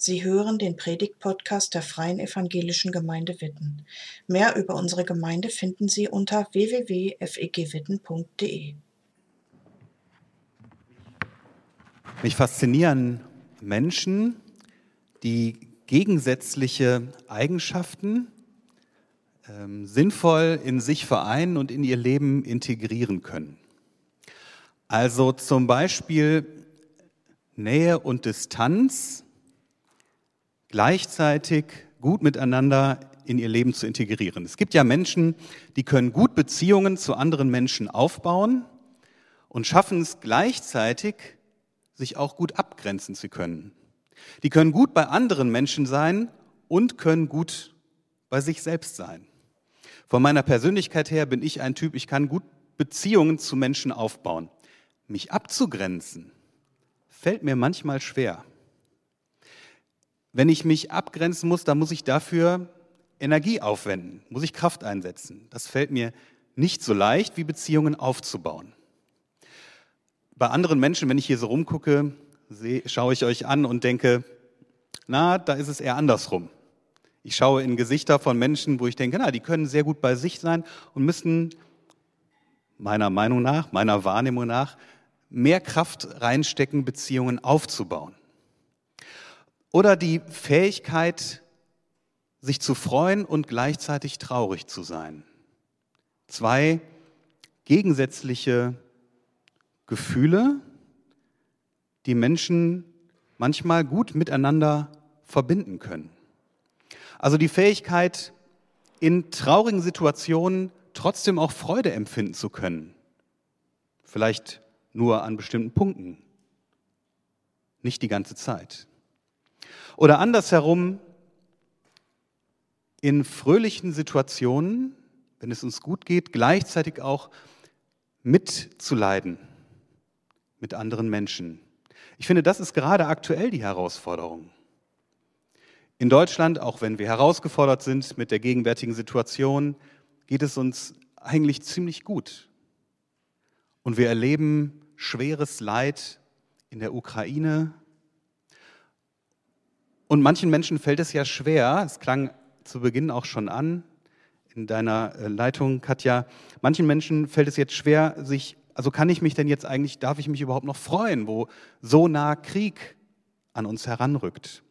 Sie hören den Predigt-Podcast der Freien Evangelischen Gemeinde Witten. Mehr über unsere Gemeinde finden Sie unter www.fegwitten.de. Mich faszinieren Menschen, die gegensätzliche Eigenschaften ähm, sinnvoll in sich vereinen und in ihr Leben integrieren können. Also zum Beispiel Nähe und Distanz gleichzeitig gut miteinander in ihr Leben zu integrieren. Es gibt ja Menschen, die können gut Beziehungen zu anderen Menschen aufbauen und schaffen es gleichzeitig, sich auch gut abgrenzen zu können. Die können gut bei anderen Menschen sein und können gut bei sich selbst sein. Von meiner Persönlichkeit her bin ich ein Typ, ich kann gut Beziehungen zu Menschen aufbauen. Mich abzugrenzen fällt mir manchmal schwer. Wenn ich mich abgrenzen muss, dann muss ich dafür Energie aufwenden, muss ich Kraft einsetzen. Das fällt mir nicht so leicht, wie Beziehungen aufzubauen. Bei anderen Menschen, wenn ich hier so rumgucke, schaue ich euch an und denke, na, da ist es eher andersrum. Ich schaue in Gesichter von Menschen, wo ich denke, na, die können sehr gut bei sich sein und müssen meiner Meinung nach, meiner Wahrnehmung nach, mehr Kraft reinstecken, Beziehungen aufzubauen. Oder die Fähigkeit, sich zu freuen und gleichzeitig traurig zu sein. Zwei gegensätzliche Gefühle, die Menschen manchmal gut miteinander verbinden können. Also die Fähigkeit, in traurigen Situationen trotzdem auch Freude empfinden zu können. Vielleicht nur an bestimmten Punkten, nicht die ganze Zeit. Oder andersherum, in fröhlichen Situationen, wenn es uns gut geht, gleichzeitig auch mitzuleiden mit anderen Menschen. Ich finde, das ist gerade aktuell die Herausforderung. In Deutschland, auch wenn wir herausgefordert sind mit der gegenwärtigen Situation, geht es uns eigentlich ziemlich gut. Und wir erleben schweres Leid in der Ukraine, und manchen Menschen fällt es ja schwer, es klang zu Beginn auch schon an in deiner äh, Leitung, Katja, manchen Menschen fällt es jetzt schwer, sich, also kann ich mich denn jetzt eigentlich, darf ich mich überhaupt noch freuen, wo so nah Krieg an uns heranrückt?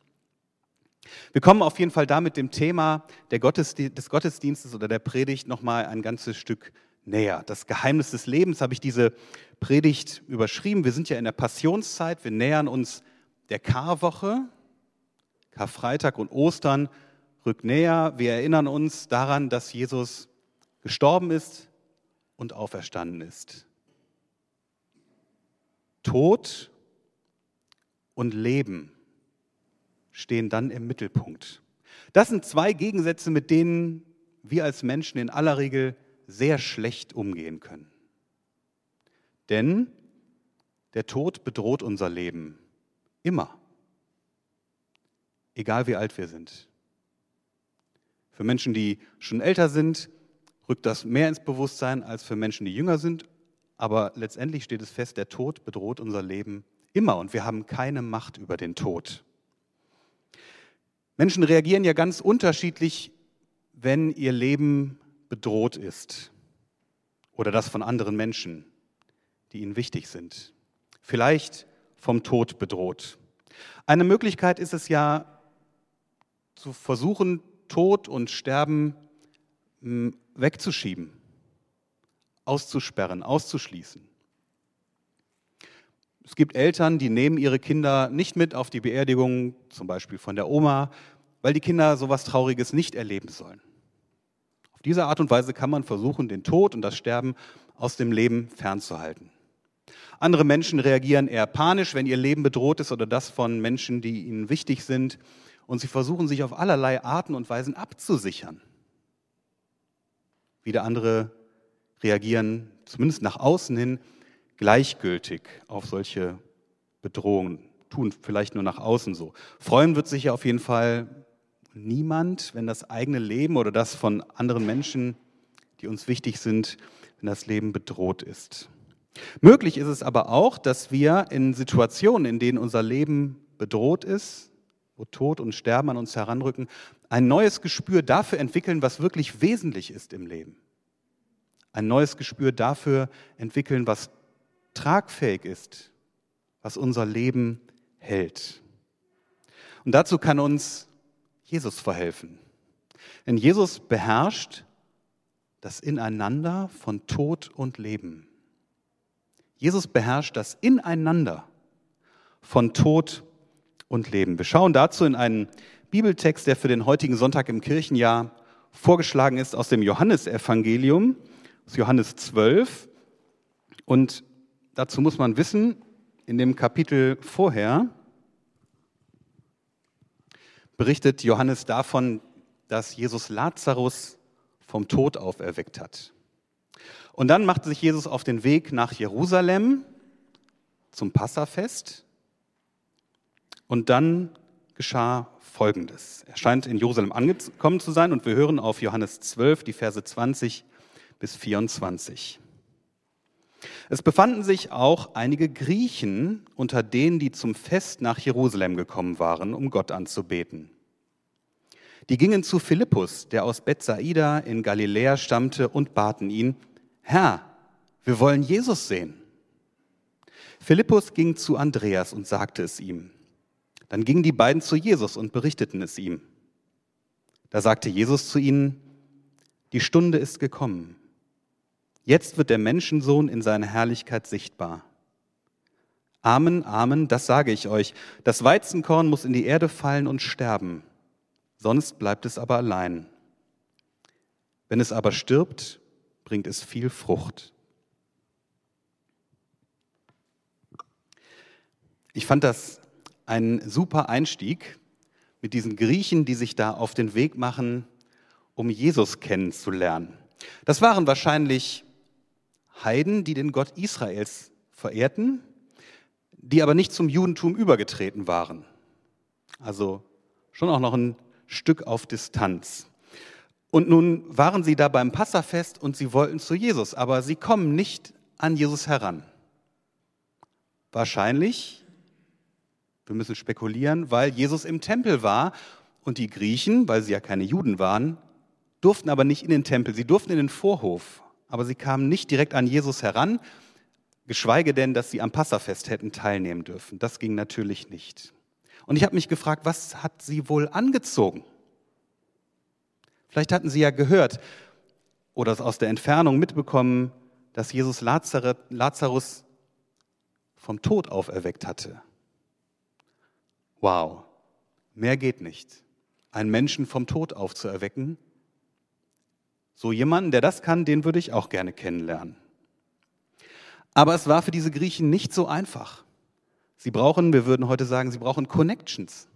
Wir kommen auf jeden Fall da mit dem Thema Gottesdienst, des Gottesdienstes oder der Predigt nochmal ein ganzes Stück näher. Das Geheimnis des Lebens habe ich diese Predigt überschrieben. Wir sind ja in der Passionszeit, wir nähern uns der Karwoche, Karfreitag und Ostern rückt näher. Wir erinnern uns daran, dass Jesus gestorben ist und auferstanden ist. Tod und Leben stehen dann im Mittelpunkt. Das sind zwei Gegensätze, mit denen wir als Menschen in aller Regel sehr schlecht umgehen können. Denn der Tod bedroht unser Leben immer egal wie alt wir sind. Für Menschen, die schon älter sind, rückt das mehr ins Bewusstsein als für Menschen, die jünger sind. Aber letztendlich steht es fest, der Tod bedroht unser Leben immer und wir haben keine Macht über den Tod. Menschen reagieren ja ganz unterschiedlich, wenn ihr Leben bedroht ist oder das von anderen Menschen, die ihnen wichtig sind. Vielleicht vom Tod bedroht. Eine Möglichkeit ist es ja, zu versuchen, Tod und Sterben hm, wegzuschieben, auszusperren, auszuschließen. Es gibt Eltern, die nehmen ihre Kinder nicht mit auf die Beerdigung, zum Beispiel von der Oma, weil die Kinder sowas Trauriges nicht erleben sollen. Auf diese Art und Weise kann man versuchen, den Tod und das Sterben aus dem Leben fernzuhalten. Andere Menschen reagieren eher panisch, wenn ihr Leben bedroht ist oder das von Menschen, die ihnen wichtig sind und sie versuchen sich auf allerlei Arten und Weisen abzusichern. Wieder andere reagieren, zumindest nach außen hin, gleichgültig auf solche Bedrohungen, tun vielleicht nur nach außen so. Freuen wird sich ja auf jeden Fall niemand, wenn das eigene Leben oder das von anderen Menschen, die uns wichtig sind, wenn das Leben bedroht ist. Möglich ist es aber auch, dass wir in Situationen, in denen unser Leben bedroht ist, wo Tod und Sterben an uns heranrücken, ein neues Gespür dafür entwickeln, was wirklich wesentlich ist im Leben. Ein neues Gespür dafür entwickeln, was tragfähig ist, was unser Leben hält. Und dazu kann uns Jesus verhelfen. Denn Jesus beherrscht das Ineinander von Tod und Leben. Jesus beherrscht das Ineinander von Tod und Leben. Wir schauen dazu in einen Bibeltext, der für den heutigen Sonntag im Kirchenjahr vorgeschlagen ist aus dem Johannesevangelium, aus Johannes 12. Und dazu muss man wissen, in dem Kapitel vorher berichtet Johannes davon, dass Jesus Lazarus vom Tod auferweckt hat. Und dann machte sich Jesus auf den Weg nach Jerusalem zum Passafest. Und dann geschah Folgendes. Er scheint in Jerusalem angekommen zu sein und wir hören auf Johannes 12, die Verse 20 bis 24. Es befanden sich auch einige Griechen unter denen, die zum Fest nach Jerusalem gekommen waren, um Gott anzubeten. Die gingen zu Philippus, der aus Bethsaida in Galiläa stammte, und baten ihn, Herr, wir wollen Jesus sehen. Philippus ging zu Andreas und sagte es ihm. Dann gingen die beiden zu Jesus und berichteten es ihm. Da sagte Jesus zu ihnen, die Stunde ist gekommen. Jetzt wird der Menschensohn in seiner Herrlichkeit sichtbar. Amen, Amen, das sage ich euch. Das Weizenkorn muss in die Erde fallen und sterben, sonst bleibt es aber allein. Wenn es aber stirbt, bringt es viel Frucht. Ich fand das ein super Einstieg mit diesen Griechen, die sich da auf den Weg machen, um Jesus kennenzulernen. Das waren wahrscheinlich Heiden, die den Gott Israels verehrten, die aber nicht zum Judentum übergetreten waren. Also schon auch noch ein Stück auf Distanz. Und nun waren sie da beim Passafest und sie wollten zu Jesus, aber sie kommen nicht an Jesus heran. Wahrscheinlich wir müssen spekulieren, weil Jesus im Tempel war und die Griechen, weil sie ja keine Juden waren, durften aber nicht in den Tempel, sie durften in den Vorhof, aber sie kamen nicht direkt an Jesus heran, geschweige denn, dass sie am Passafest hätten teilnehmen dürfen. Das ging natürlich nicht. Und ich habe mich gefragt, was hat sie wohl angezogen? Vielleicht hatten sie ja gehört oder aus der Entfernung mitbekommen, dass Jesus Lazarus vom Tod auferweckt hatte. Wow, mehr geht nicht. Einen Menschen vom Tod aufzuerwecken. So jemanden, der das kann, den würde ich auch gerne kennenlernen. Aber es war für diese Griechen nicht so einfach. Sie brauchen, wir würden heute sagen, sie brauchen Connections.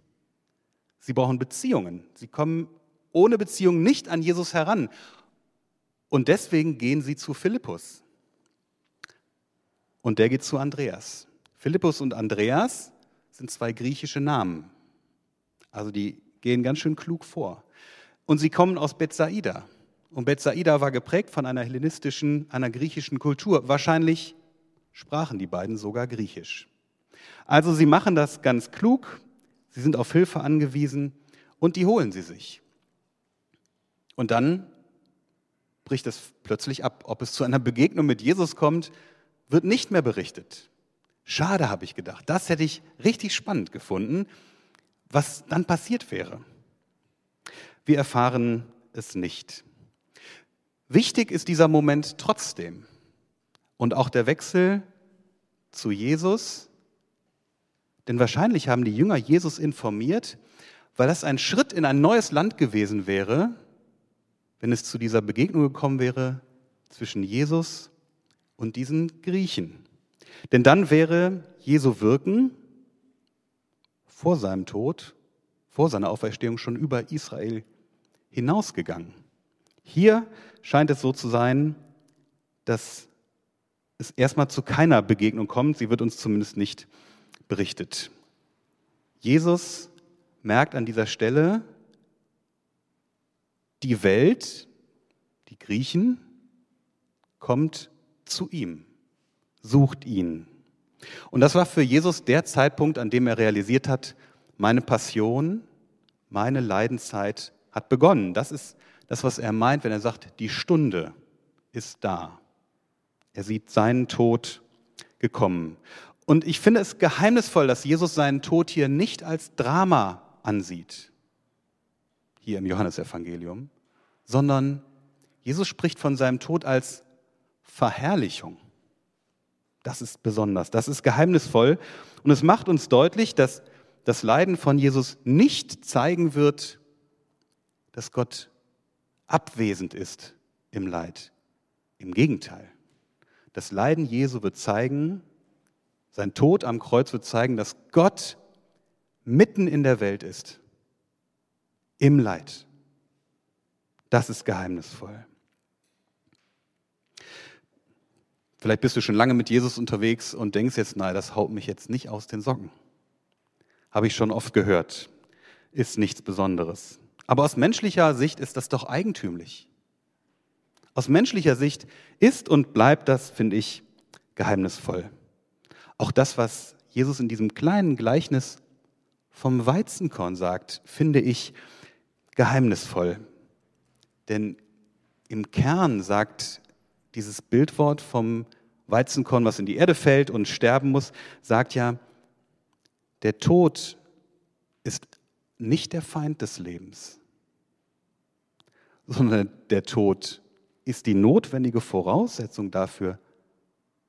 Sie brauchen Beziehungen. Sie kommen ohne Beziehung nicht an Jesus heran. Und deswegen gehen sie zu Philippus. Und der geht zu Andreas. Philippus und Andreas sind zwei griechische Namen. Also die gehen ganz schön klug vor. Und sie kommen aus Bethsaida. Und Bethsaida war geprägt von einer hellenistischen, einer griechischen Kultur. Wahrscheinlich sprachen die beiden sogar Griechisch. Also sie machen das ganz klug, sie sind auf Hilfe angewiesen und die holen sie sich. Und dann bricht es plötzlich ab. Ob es zu einer Begegnung mit Jesus kommt, wird nicht mehr berichtet. Schade, habe ich gedacht. Das hätte ich richtig spannend gefunden, was dann passiert wäre. Wir erfahren es nicht. Wichtig ist dieser Moment trotzdem. Und auch der Wechsel zu Jesus. Denn wahrscheinlich haben die Jünger Jesus informiert, weil das ein Schritt in ein neues Land gewesen wäre, wenn es zu dieser Begegnung gekommen wäre zwischen Jesus und diesen Griechen. Denn dann wäre Jesu Wirken vor seinem Tod, vor seiner Auferstehung schon über Israel hinausgegangen. Hier scheint es so zu sein, dass es erstmal zu keiner Begegnung kommt. Sie wird uns zumindest nicht berichtet. Jesus merkt an dieser Stelle, die Welt, die Griechen, kommt zu ihm sucht ihn. Und das war für Jesus der Zeitpunkt, an dem er realisiert hat, meine Passion, meine Leidenszeit hat begonnen. Das ist das, was er meint, wenn er sagt, die Stunde ist da. Er sieht seinen Tod gekommen. Und ich finde es geheimnisvoll, dass Jesus seinen Tod hier nicht als Drama ansieht, hier im Johannesevangelium, sondern Jesus spricht von seinem Tod als Verherrlichung. Das ist besonders, das ist geheimnisvoll. Und es macht uns deutlich, dass das Leiden von Jesus nicht zeigen wird, dass Gott abwesend ist im Leid. Im Gegenteil. Das Leiden Jesu wird zeigen, sein Tod am Kreuz wird zeigen, dass Gott mitten in der Welt ist. Im Leid. Das ist geheimnisvoll. Vielleicht bist du schon lange mit Jesus unterwegs und denkst jetzt, nein, das haut mich jetzt nicht aus den Socken. Habe ich schon oft gehört. Ist nichts Besonderes. Aber aus menschlicher Sicht ist das doch eigentümlich. Aus menschlicher Sicht ist und bleibt das, finde ich, geheimnisvoll. Auch das, was Jesus in diesem kleinen Gleichnis vom Weizenkorn sagt, finde ich geheimnisvoll. Denn im Kern sagt dieses Bildwort vom Weizenkorn, was in die Erde fällt und sterben muss, sagt ja, der Tod ist nicht der Feind des Lebens, sondern der Tod ist die notwendige Voraussetzung dafür,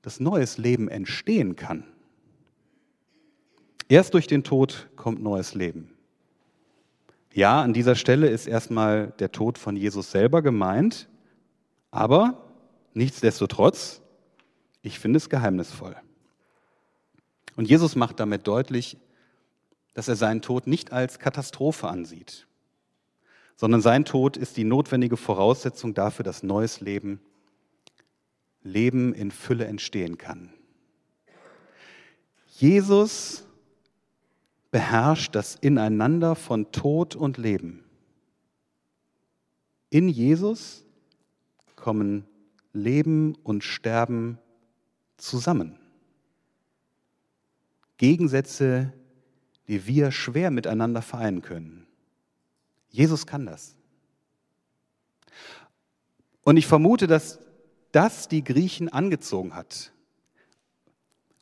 dass neues Leben entstehen kann. Erst durch den Tod kommt neues Leben. Ja, an dieser Stelle ist erstmal der Tod von Jesus selber gemeint, aber Nichtsdestotrotz, ich finde es geheimnisvoll. Und Jesus macht damit deutlich, dass er seinen Tod nicht als Katastrophe ansieht, sondern sein Tod ist die notwendige Voraussetzung dafür, dass neues Leben, Leben in Fülle entstehen kann. Jesus beherrscht das Ineinander von Tod und Leben. In Jesus kommen Leben und Sterben zusammen. Gegensätze, die wir schwer miteinander vereinen können. Jesus kann das. Und ich vermute, dass das die Griechen angezogen hat.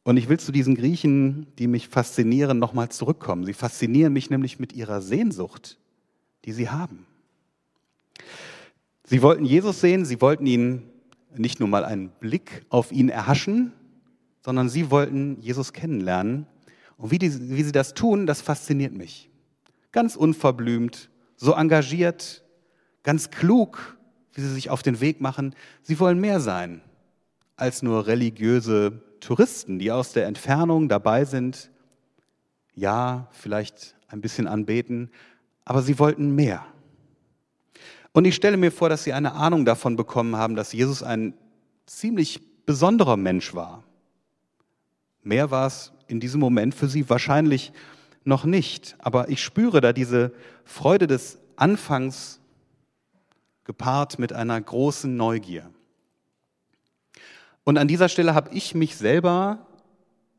Und ich will zu diesen Griechen, die mich faszinieren, nochmal zurückkommen. Sie faszinieren mich nämlich mit ihrer Sehnsucht, die sie haben. Sie wollten Jesus sehen, sie wollten ihn nicht nur mal einen Blick auf ihn erhaschen, sondern sie wollten Jesus kennenlernen. Und wie, die, wie sie das tun, das fasziniert mich. Ganz unverblümt, so engagiert, ganz klug, wie sie sich auf den Weg machen. Sie wollen mehr sein als nur religiöse Touristen, die aus der Entfernung dabei sind. Ja, vielleicht ein bisschen anbeten, aber sie wollten mehr. Und ich stelle mir vor, dass sie eine Ahnung davon bekommen haben, dass Jesus ein ziemlich besonderer Mensch war. Mehr war es in diesem Moment für sie wahrscheinlich noch nicht. Aber ich spüre da diese Freude des Anfangs gepaart mit einer großen Neugier. Und an dieser Stelle habe ich mich selber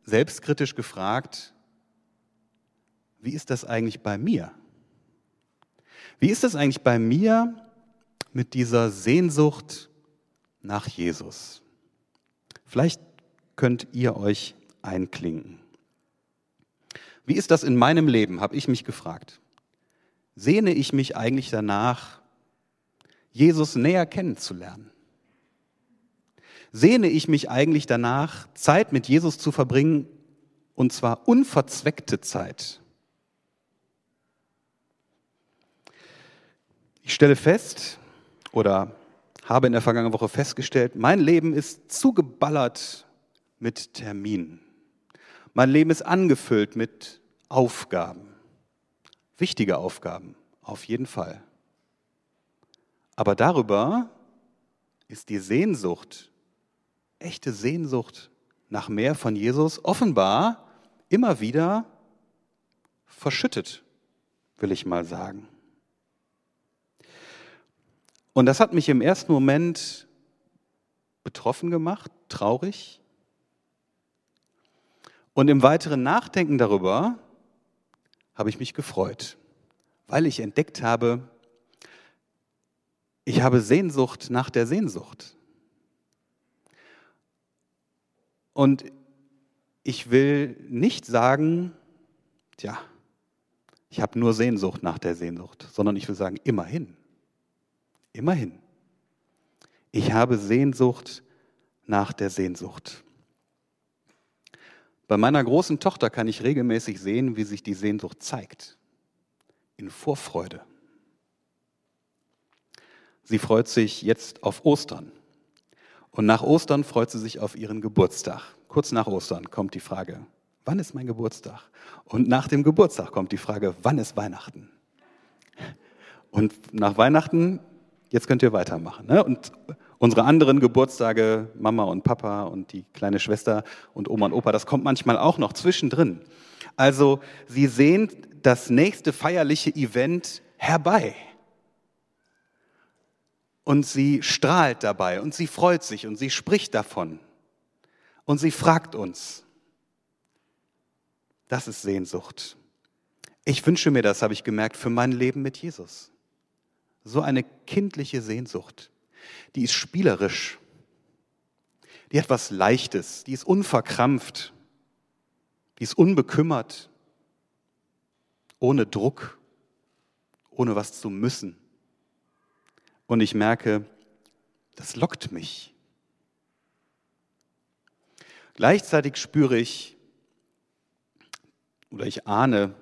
selbstkritisch gefragt, wie ist das eigentlich bei mir? Wie ist es eigentlich bei mir mit dieser Sehnsucht nach Jesus? Vielleicht könnt ihr euch einklinken. Wie ist das in meinem Leben, habe ich mich gefragt. Sehne ich mich eigentlich danach, Jesus näher kennenzulernen? Sehne ich mich eigentlich danach, Zeit mit Jesus zu verbringen, und zwar unverzweckte Zeit? Ich stelle fest oder habe in der vergangenen Woche festgestellt, mein Leben ist zugeballert mit Terminen. Mein Leben ist angefüllt mit Aufgaben. Wichtige Aufgaben, auf jeden Fall. Aber darüber ist die Sehnsucht, echte Sehnsucht nach mehr von Jesus offenbar immer wieder verschüttet, will ich mal sagen. Und das hat mich im ersten Moment betroffen gemacht, traurig. Und im weiteren Nachdenken darüber habe ich mich gefreut, weil ich entdeckt habe, ich habe Sehnsucht nach der Sehnsucht. Und ich will nicht sagen, tja, ich habe nur Sehnsucht nach der Sehnsucht, sondern ich will sagen, immerhin, immerhin. Ich habe Sehnsucht nach der Sehnsucht. Bei meiner großen Tochter kann ich regelmäßig sehen, wie sich die Sehnsucht zeigt. In Vorfreude. Sie freut sich jetzt auf Ostern. Und nach Ostern freut sie sich auf ihren Geburtstag. Kurz nach Ostern kommt die Frage, wann ist mein Geburtstag? Und nach dem Geburtstag kommt die Frage, wann ist Weihnachten? Und nach Weihnachten, jetzt könnt ihr weitermachen. Ne? Und unsere anderen Geburtstage, Mama und Papa und die kleine Schwester und Oma und Opa, das kommt manchmal auch noch zwischendrin. Also sie sehen das nächste feierliche Event herbei. Und sie strahlt dabei und sie freut sich und sie spricht davon. Und sie fragt uns. Das ist Sehnsucht. Ich wünsche mir das, habe ich gemerkt, für mein Leben mit Jesus. So eine kindliche Sehnsucht. Die ist spielerisch. Die hat was Leichtes. Die ist unverkrampft. Die ist unbekümmert. Ohne Druck. Ohne was zu müssen. Und ich merke, das lockt mich. Gleichzeitig spüre ich oder ich ahne,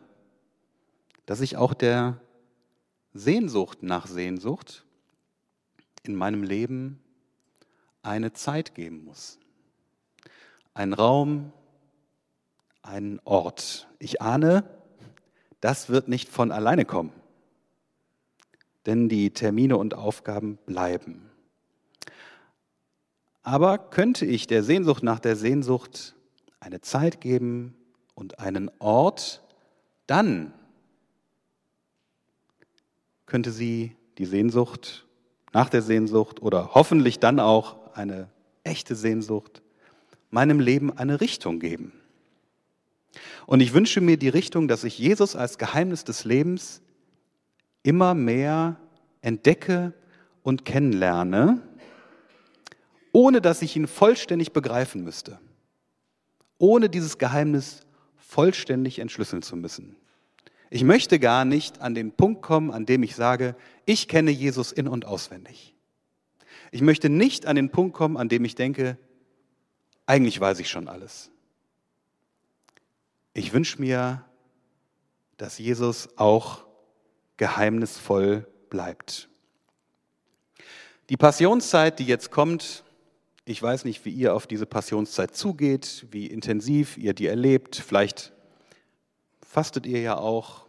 dass ich auch der Sehnsucht nach Sehnsucht in meinem Leben eine Zeit geben muss. Ein Raum, einen Ort. Ich ahne, das wird nicht von alleine kommen denn die Termine und Aufgaben bleiben. Aber könnte ich der Sehnsucht nach der Sehnsucht eine Zeit geben und einen Ort, dann könnte sie die Sehnsucht nach der Sehnsucht oder hoffentlich dann auch eine echte Sehnsucht meinem Leben eine Richtung geben. Und ich wünsche mir die Richtung, dass ich Jesus als Geheimnis des Lebens immer mehr entdecke und kennenlerne, ohne dass ich ihn vollständig begreifen müsste, ohne dieses Geheimnis vollständig entschlüsseln zu müssen. Ich möchte gar nicht an den Punkt kommen, an dem ich sage, ich kenne Jesus in und auswendig. Ich möchte nicht an den Punkt kommen, an dem ich denke, eigentlich weiß ich schon alles. Ich wünsche mir, dass Jesus auch geheimnisvoll bleibt. Die Passionszeit, die jetzt kommt, ich weiß nicht, wie ihr auf diese Passionszeit zugeht, wie intensiv ihr die erlebt. Vielleicht fastet ihr ja auch.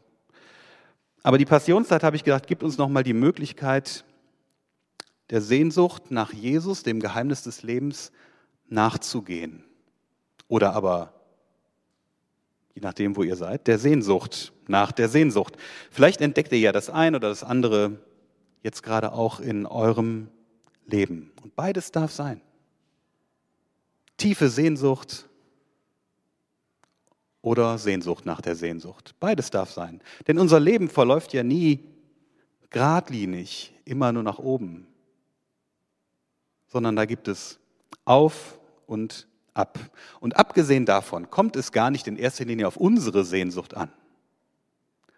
Aber die Passionszeit, habe ich gedacht, gibt uns nochmal die Möglichkeit, der Sehnsucht nach Jesus, dem Geheimnis des Lebens, nachzugehen. Oder aber je nachdem, wo ihr seid, der Sehnsucht, nach der Sehnsucht. Vielleicht entdeckt ihr ja das ein oder das andere jetzt gerade auch in eurem Leben. Und beides darf sein. Tiefe Sehnsucht oder Sehnsucht nach der Sehnsucht. Beides darf sein. Denn unser Leben verläuft ja nie geradlinig, immer nur nach oben, sondern da gibt es auf und ab. Und abgesehen davon kommt es gar nicht in erster Linie auf unsere Sehnsucht an,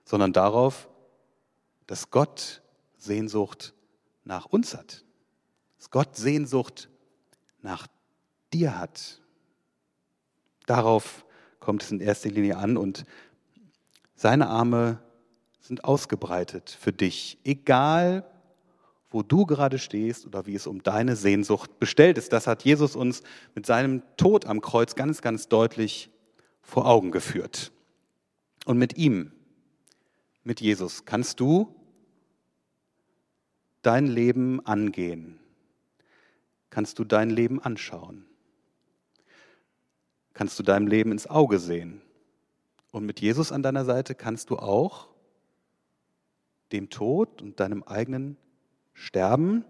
sondern darauf, dass Gott Sehnsucht nach uns hat. Dass Gott Sehnsucht nach dir hat. Darauf kommt es in erster Linie an und seine Arme sind ausgebreitet für dich, egal wo du gerade stehst oder wie es um deine Sehnsucht bestellt ist. Das hat Jesus uns mit seinem Tod am Kreuz ganz, ganz deutlich vor Augen geführt. Und mit ihm, mit Jesus, kannst du dein Leben angehen, kannst du dein Leben anschauen, kannst du deinem Leben ins Auge sehen. Und mit Jesus an deiner Seite kannst du auch dem Tod und deinem eigenen Sterben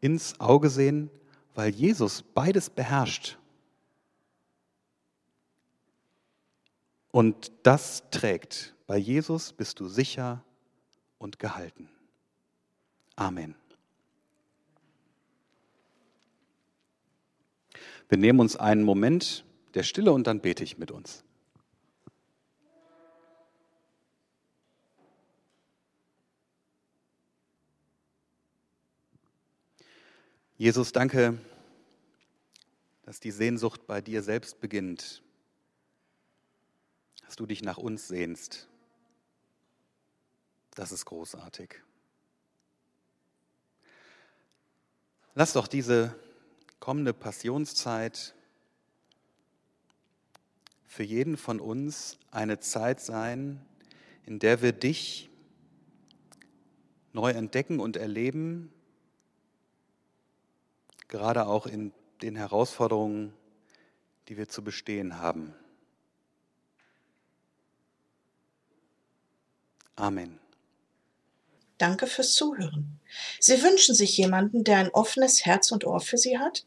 ins Auge sehen, weil Jesus beides beherrscht. Und das trägt Bei Jesus bist du sicher und gehalten. Amen. Wir nehmen uns einen Moment der Stille und dann bete ich mit uns. Jesus, danke, dass die Sehnsucht bei dir selbst beginnt, dass du dich nach uns sehnst. Das ist großartig. Lass doch diese kommende Passionszeit für jeden von uns eine Zeit sein, in der wir dich neu entdecken und erleben, gerade auch in den Herausforderungen, die wir zu bestehen haben. Amen. Danke fürs Zuhören. Sie wünschen sich jemanden, der ein offenes Herz und Ohr für Sie hat?